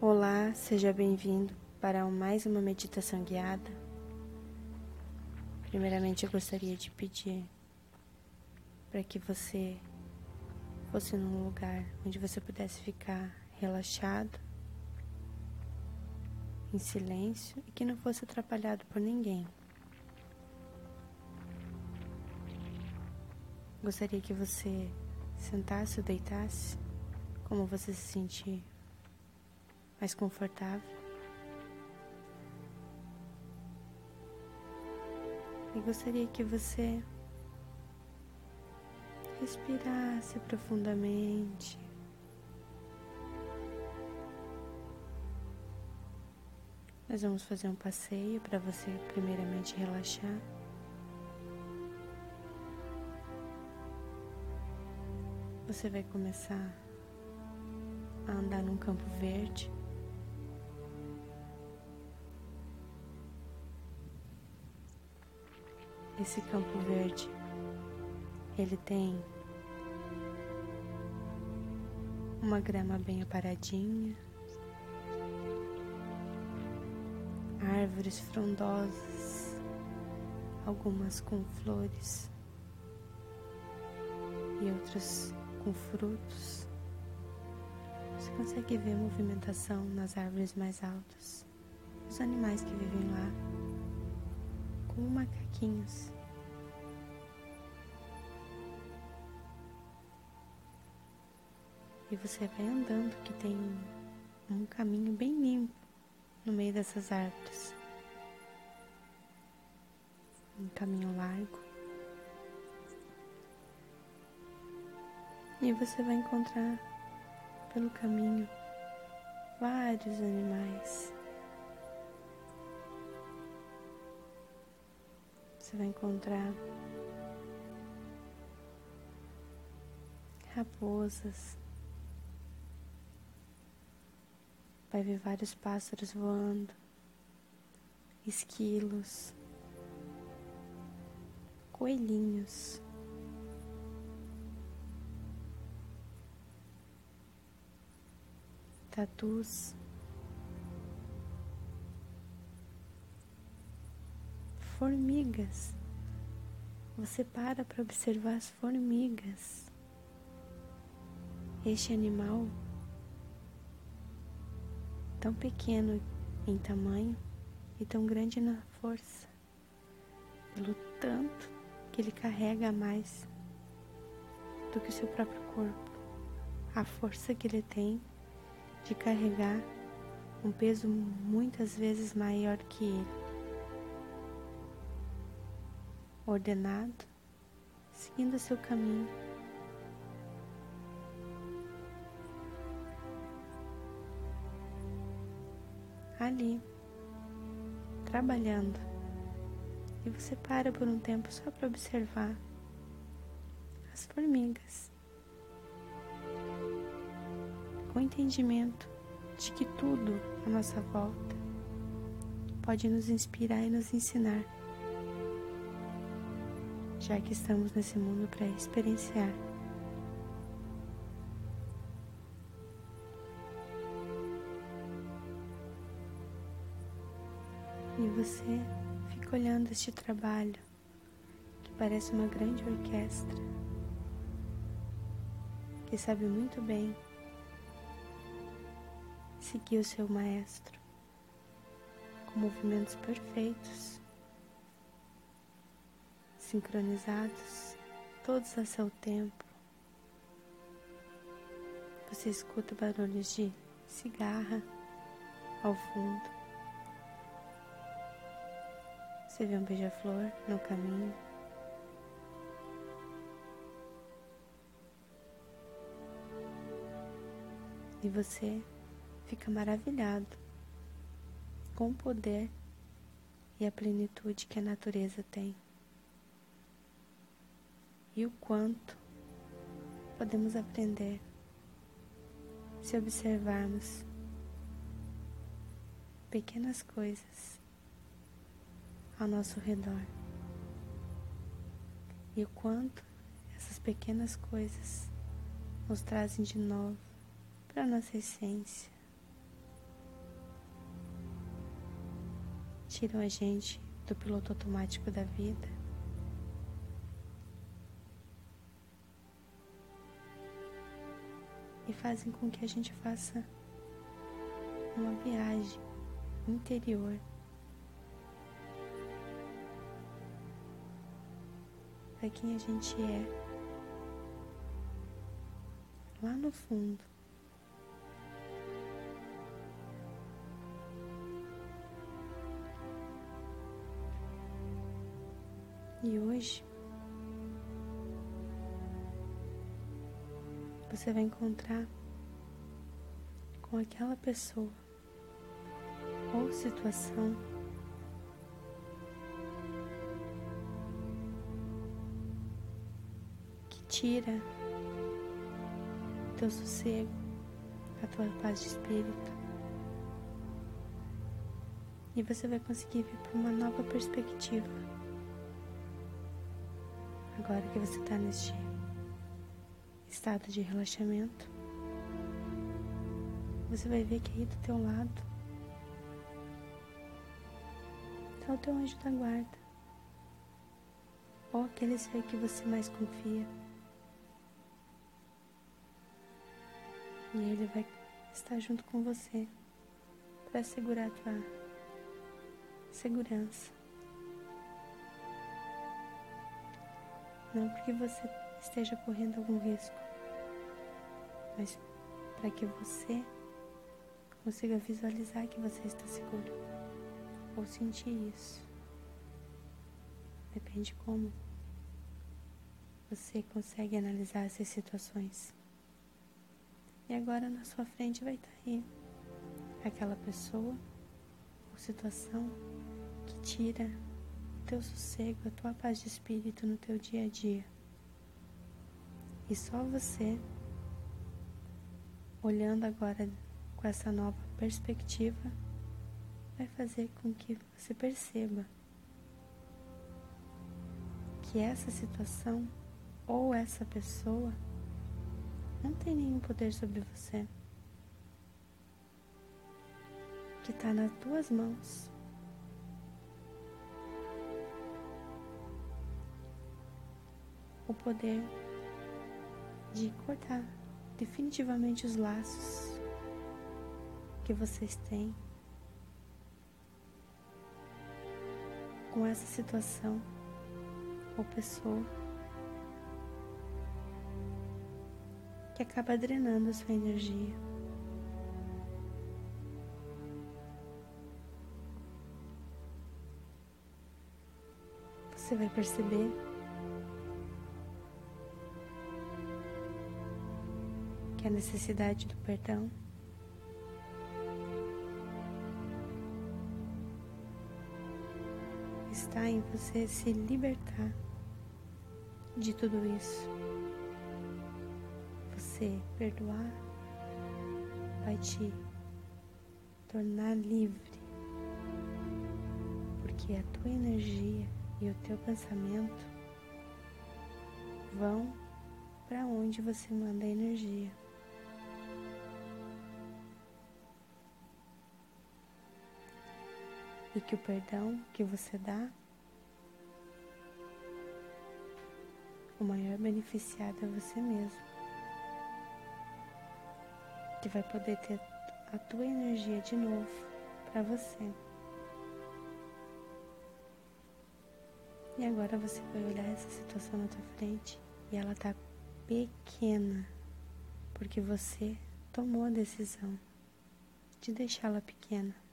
Olá, seja bem-vindo para mais uma meditação guiada. Primeiramente, eu gostaria de pedir para que você fosse num lugar onde você pudesse ficar relaxado, em silêncio e que não fosse atrapalhado por ninguém. Gostaria que você sentasse ou deitasse, como você se sentir mais confortável. E gostaria que você respirasse profundamente. Nós vamos fazer um passeio para você primeiramente relaxar. Você vai começar a andar num campo verde. Esse campo verde, ele tem uma grama bem aparadinha, árvores frondosas, algumas com flores e outras com frutos. Você consegue ver movimentação nas árvores mais altas, os animais que vivem lá como E você vai andando que tem um caminho bem limpo no meio dessas árvores. Um caminho largo. E você vai encontrar pelo caminho vários animais. Você vai encontrar raposas, vai ver vários pássaros voando, esquilos, coelhinhos. Tatus. Formigas. Você para para observar as formigas. Este animal, tão pequeno em tamanho e tão grande na força, pelo tanto que ele carrega mais do que o seu próprio corpo. A força que ele tem de carregar um peso muitas vezes maior que ele. Ordenado, seguindo seu caminho. Ali, trabalhando, e você para por um tempo só para observar as formigas, com o entendimento de que tudo à nossa volta pode nos inspirar e nos ensinar já que estamos nesse mundo para experienciar. E você fica olhando este trabalho que parece uma grande orquestra que sabe muito bem seguir o seu maestro com movimentos perfeitos sincronizados, todos a seu tempo. Você escuta barulhos de cigarra ao fundo. Você vê um beija-flor no caminho. E você fica maravilhado com o poder e a plenitude que a natureza tem e o quanto podemos aprender se observarmos pequenas coisas ao nosso redor e o quanto essas pequenas coisas nos trazem de novo para nossa essência. Tiram a gente do piloto automático da vida E fazem com que a gente faça uma viagem interior para quem a gente é lá no fundo. E hoje você vai encontrar com aquela pessoa ou situação que tira teu sossego, a tua paz de espírito. E você vai conseguir vir para uma nova perspectiva. Agora que você está neste estado de relaxamento, você vai ver que aí do teu lado está o teu anjo da guarda, ou aquele ser que você mais confia. E ele vai estar junto com você para assegurar a tua segurança. Não porque você esteja correndo algum risco, mas para que você consiga visualizar que você está seguro ou sentir isso. Depende como você consegue analisar essas situações. E agora na sua frente vai estar tá aí aquela pessoa ou situação que tira o teu sossego, a tua paz de espírito no teu dia a dia. E só você, olhando agora com essa nova perspectiva, vai fazer com que você perceba que essa situação ou essa pessoa não tem nenhum poder sobre você. Que está nas tuas mãos. O poder de cortar definitivamente os laços que vocês têm com essa situação ou pessoa. que acaba drenando a sua energia. Você vai perceber necessidade do perdão está em você se libertar de tudo isso você perdoar, vai te tornar livre, porque a tua energia e o teu pensamento vão para onde você manda a energia. E que o perdão que você dá, o maior beneficiado é você mesmo que vai poder ter a tua energia de novo para você. E agora você vai olhar essa situação na tua frente e ela tá pequena, porque você tomou a decisão de deixá-la pequena.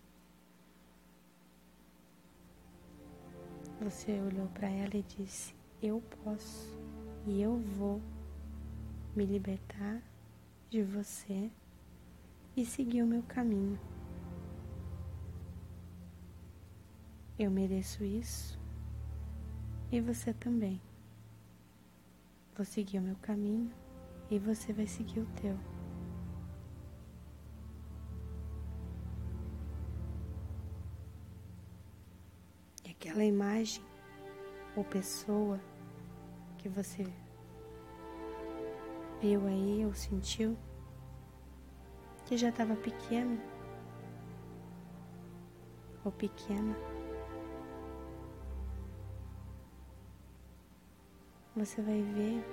Você olhou para ela e disse: Eu posso e eu vou me libertar de você e seguir o meu caminho. Eu mereço isso e você também. Vou seguir o meu caminho e você vai seguir o teu. aquela imagem ou pessoa que você viu aí ou sentiu que já estava pequeno ou pequena. Você vai ver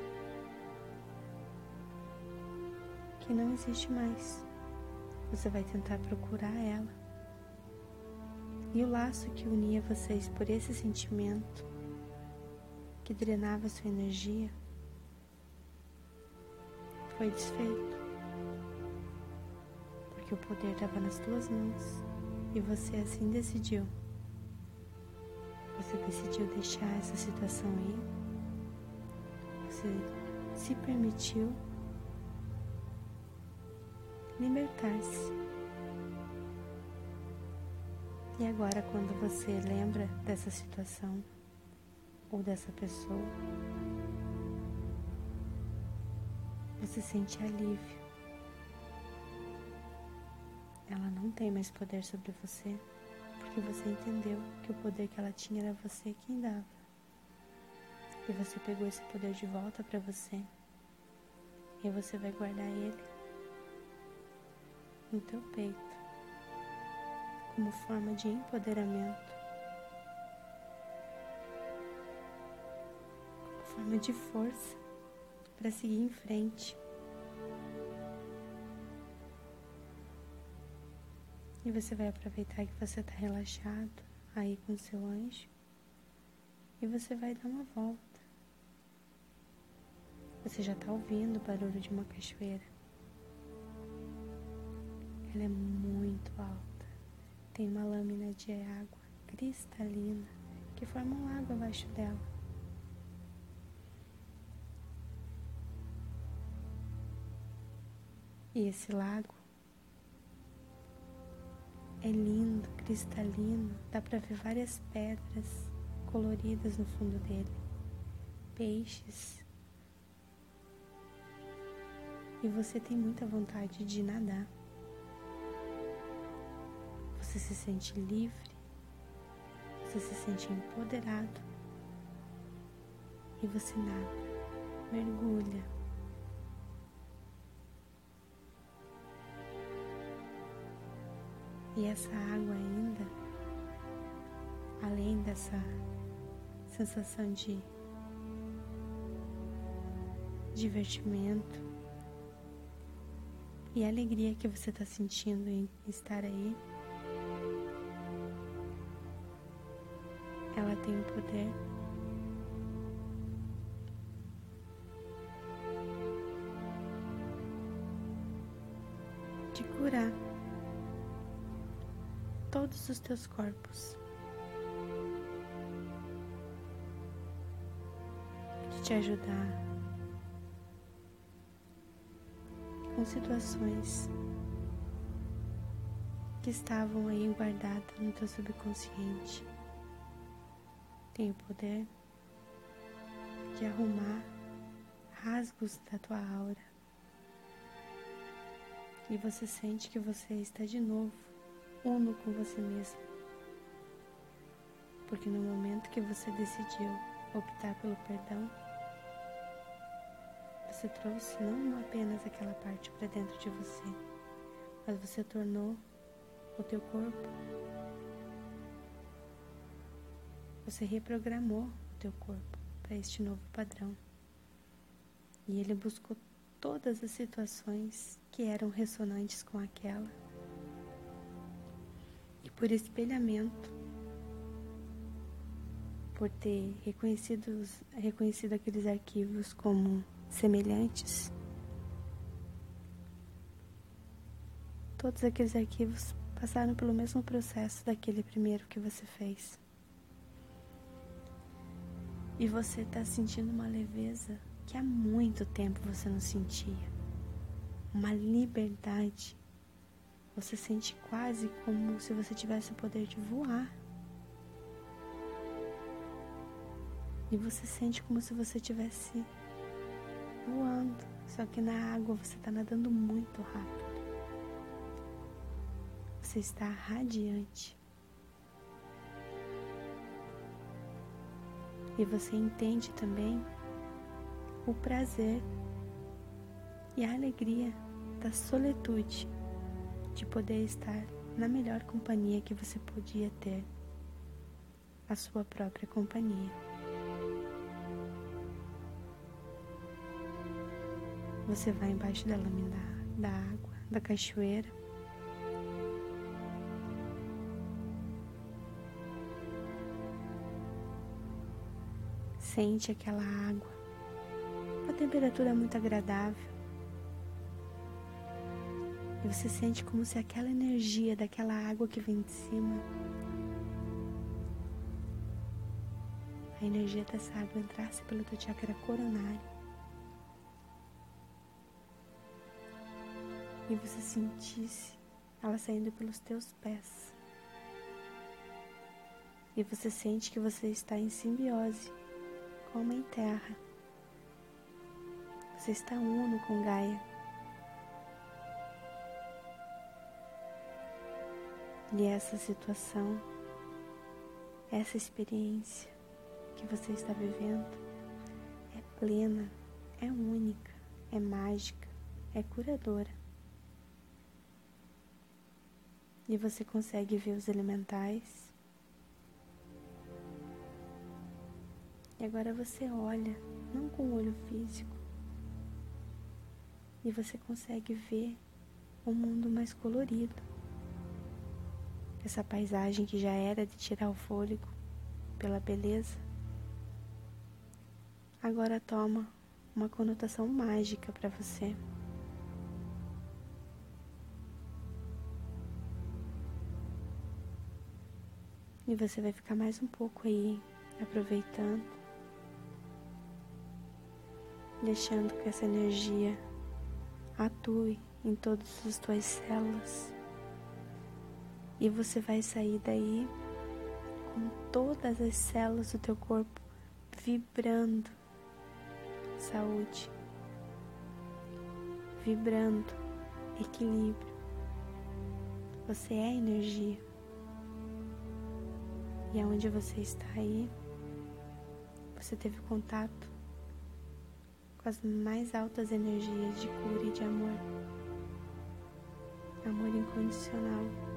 que não existe mais. Você vai tentar procurar ela e o laço que unia vocês por esse sentimento, que drenava sua energia, foi desfeito. Porque o poder estava nas tuas mãos e você assim decidiu. Você decidiu deixar essa situação aí. Você se permitiu libertar-se. E agora, quando você lembra dessa situação ou dessa pessoa, você sente alívio. Ela não tem mais poder sobre você, porque você entendeu que o poder que ela tinha era você quem dava. E você pegou esse poder de volta para você. E você vai guardar ele no teu peito como forma de empoderamento, como forma de força para seguir em frente. E você vai aproveitar que você está relaxado aí com seu anjo e você vai dar uma volta. Você já está ouvindo o barulho de uma cachoeira. Ela é muito alta. Tem uma lâmina de água cristalina que forma um lago abaixo dela. E esse lago é lindo, cristalino, dá para ver várias pedras coloridas no fundo dele, peixes. E você tem muita vontade de nadar. Você se sente livre, você se sente empoderado e você nada, mergulha. E essa água ainda, além dessa sensação de divertimento e alegria que você está sentindo em estar aí, tem o poder. De curar todos os teus corpos, de te ajudar com situações que estavam aí guardadas no teu subconsciente tem o poder de arrumar rasgos da tua aura. E você sente que você está de novo uno com você mesmo. Porque no momento que você decidiu optar pelo perdão, você trouxe não apenas aquela parte para dentro de você, mas você tornou o teu corpo Você reprogramou o teu corpo para este novo padrão. E ele buscou todas as situações que eram ressonantes com aquela. E por espelhamento, por ter reconhecido, reconhecido aqueles arquivos como semelhantes, todos aqueles arquivos passaram pelo mesmo processo daquele primeiro que você fez. E você está sentindo uma leveza que há muito tempo você não sentia. Uma liberdade. Você sente quase como se você tivesse o poder de voar. E você sente como se você estivesse voando. Só que na água você está nadando muito rápido. Você está radiante. e você entende também o prazer e a alegria da solitude de poder estar na melhor companhia que você podia ter a sua própria companhia. Você vai embaixo da lâmina da água, da cachoeira, Sente aquela água, uma temperatura muito agradável. E você sente como se aquela energia daquela água que vem de cima, a energia dessa água entrasse pelo teu chakra coronário. E você sentisse ela saindo pelos teus pés. E você sente que você está em simbiose com a Mãe Terra. Você está uno com Gaia. E essa situação, essa experiência que você está vivendo é plena, é única, é mágica, é curadora. E você consegue ver os elementais. E agora você olha, não com o olho físico, e você consegue ver um mundo mais colorido essa paisagem que já era de tirar o fôlego pela beleza, agora toma uma conotação mágica para você. E você vai ficar mais um pouco aí aproveitando, deixando que essa energia atue em todas as tuas células e você vai sair daí com todas as células do teu corpo vibrando saúde, vibrando equilíbrio. Você é energia. E aonde você está aí, você teve contato com as mais altas energias de cura e de amor. Amor incondicional.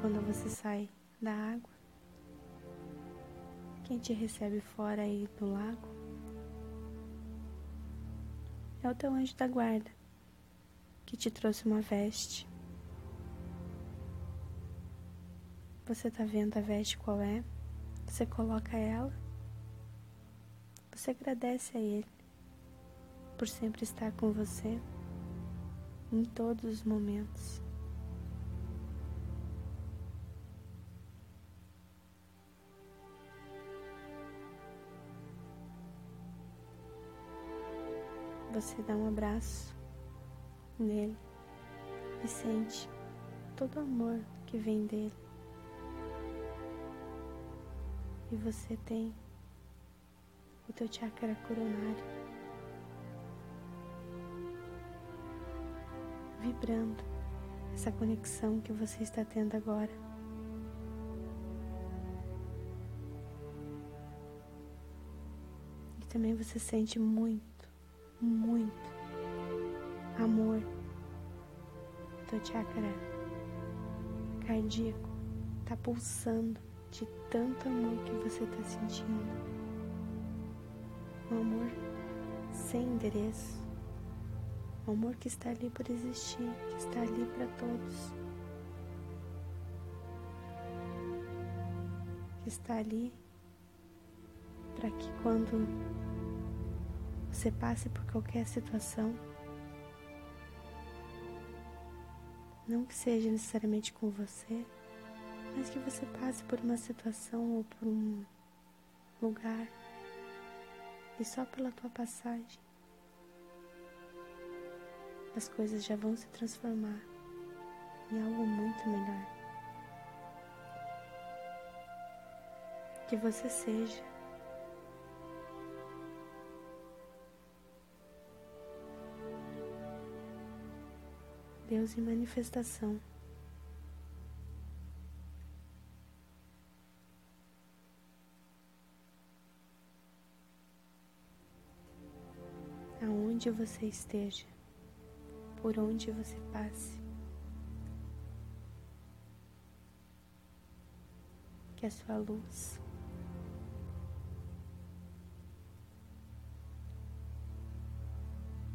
quando você sai da água, quem te recebe fora aí do lago é o teu anjo da guarda que te trouxe uma veste. Você tá vendo a veste qual é? Você coloca ela. Você agradece a ele por sempre estar com você em todos os momentos. você dá um abraço nele e sente todo o amor que vem dele. E você tem o teu chakra coronário vibrando essa conexão que você está tendo agora. E também você sente muito muito amor. Teu chakra cardíaco tá pulsando de tanto amor que você tá sentindo. Um amor sem endereço. Um amor que está ali por existir, que está ali para todos. Que está ali para que quando você passe por qualquer situação, não que seja necessariamente com você, mas que você passe por uma situação ou por um lugar e só pela tua passagem as coisas já vão se transformar em algo muito melhor. Que você seja Deus em manifestação. onde você esteja, por onde você passe. Que a sua luz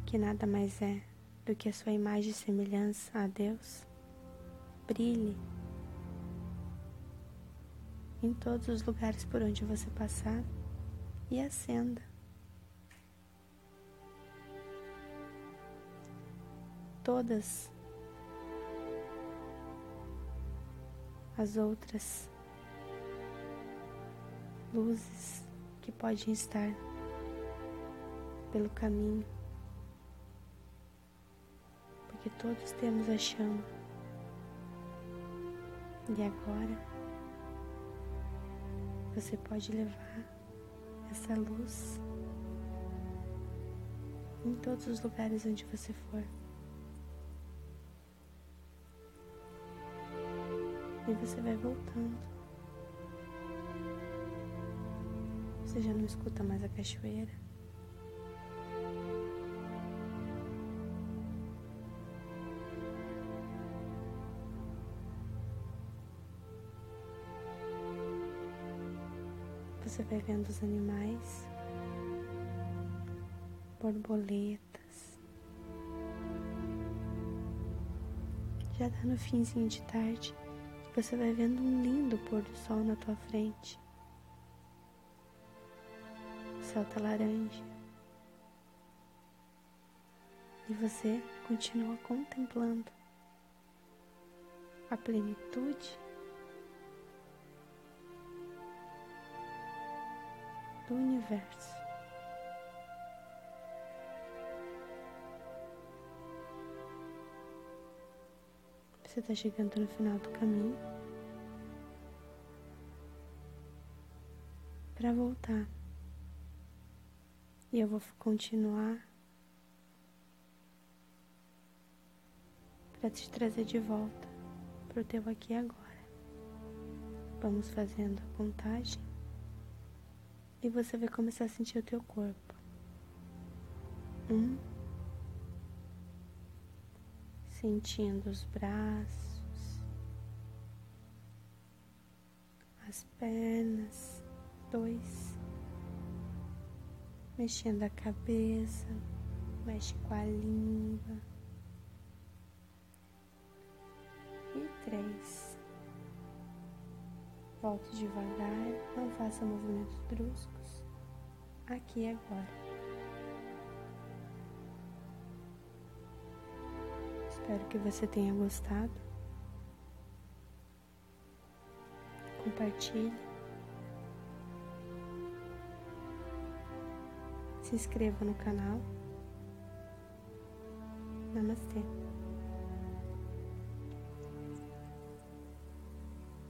que nada mais é do que a sua imagem e semelhança a Deus, brilhe em todos os lugares por onde você passar e acenda. Todas as outras luzes que podem estar pelo caminho, porque todos temos a chama. E agora você pode levar essa luz em todos os lugares onde você for. E você vai voltando. Você já não escuta mais a cachoeira. Você vai vendo os animais, borboletas. Já tá no finzinho de tarde. Você vai vendo um lindo pôr do sol na tua frente. O céu tá laranja. E você continua contemplando a plenitude do universo. Você está chegando no final do caminho para voltar. E eu vou continuar para te trazer de volta para o teu aqui agora. Vamos fazendo a contagem e você vai começar a sentir o teu corpo. Um sentindo os braços, as pernas, dois, mexendo a cabeça, mexe com a língua, e três. Volte devagar, não faça movimentos bruscos, aqui e agora. Espero que você tenha gostado. Compartilhe. Se inscreva no canal. Namastê.